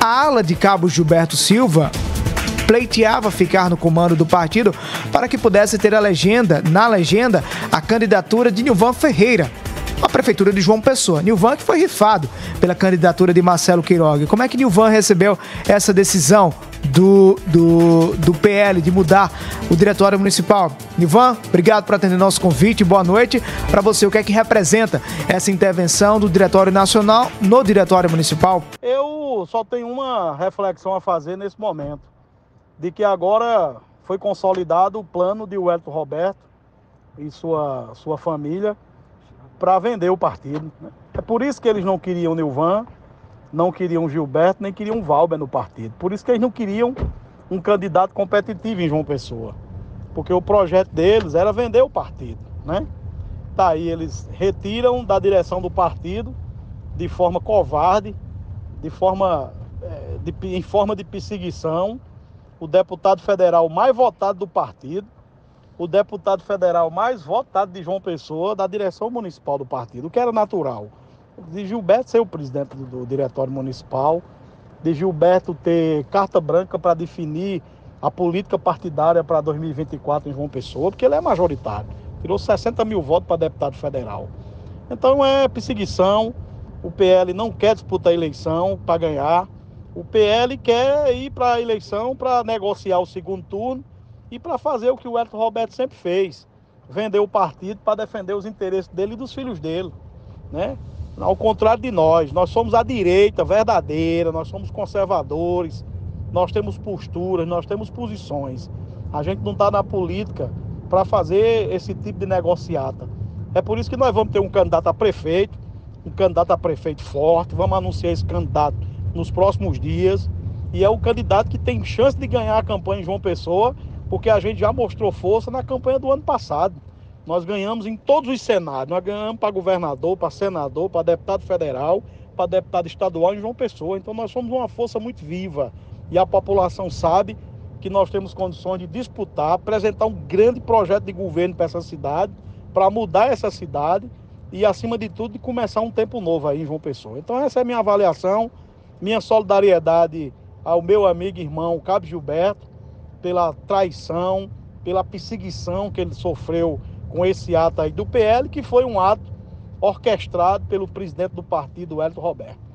A ala de Cabo Gilberto Silva pleiteava ficar no comando do partido para que pudesse ter a legenda, na legenda, a candidatura de Nilvan Ferreira à prefeitura de João Pessoa. Nilvan que foi rifado pela candidatura de Marcelo Queiroga. Como é que Nilvan recebeu essa decisão do, do, do PL de mudar o diretório municipal? Nilvan, obrigado por atender nosso convite. Boa noite. Para você, o que é que representa essa intervenção do Diretório Nacional no Diretório Municipal? Eu só tenho uma reflexão a fazer nesse momento de que agora foi consolidado o plano de Wellington Roberto e sua, sua família para vender o partido. Né? É por isso que eles não queriam Nilvan, não queriam Gilberto, nem queriam Valber no partido. Por isso que eles não queriam um candidato competitivo em João Pessoa. Porque o projeto deles era vender o partido, né? Tá aí, eles retiram da direção do partido de forma covarde, de forma, é, de, em forma de perseguição, o deputado federal mais votado do partido, o deputado federal mais votado de João Pessoa, da direção municipal do partido, o que era natural. De Gilberto ser o presidente do, do diretório municipal, de Gilberto ter carta branca para definir a política partidária para 2024 em João Pessoa, porque ele é majoritário. Tirou 60 mil votos para deputado federal. Então é perseguição. O PL não quer disputar a eleição para ganhar. O PL quer ir para a eleição para negociar o segundo turno e para fazer o que o Elton Roberto sempre fez: vender o partido para defender os interesses dele e dos filhos dele. Né? Ao contrário de nós, nós somos a direita verdadeira, nós somos conservadores, nós temos posturas, nós temos posições. A gente não está na política para fazer esse tipo de negociata. É por isso que nós vamos ter um candidato a prefeito, um candidato a prefeito forte, vamos anunciar esse candidato nos próximos dias. E é o candidato que tem chance de ganhar a campanha em João Pessoa, porque a gente já mostrou força na campanha do ano passado. Nós ganhamos em todos os cenários. Nós ganhamos para governador, para senador, para deputado federal, para deputado estadual em João Pessoa. Então nós somos uma força muito viva. E a população sabe que nós temos condições de disputar, apresentar um grande projeto de governo para essa cidade, para mudar essa cidade e, acima de tudo, de começar um tempo novo aí em João Pessoa. Então essa é a minha avaliação minha solidariedade ao meu amigo irmão Cabo Gilberto pela traição, pela perseguição que ele sofreu com esse ato aí do PL, que foi um ato orquestrado pelo presidente do partido, Hélio Roberto.